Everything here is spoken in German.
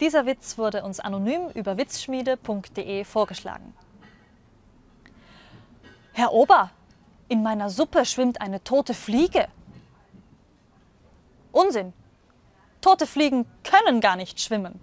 Dieser Witz wurde uns anonym über witzschmiede.de vorgeschlagen. Herr Ober, in meiner Suppe schwimmt eine tote Fliege. Unsinn. Tote Fliegen können gar nicht schwimmen.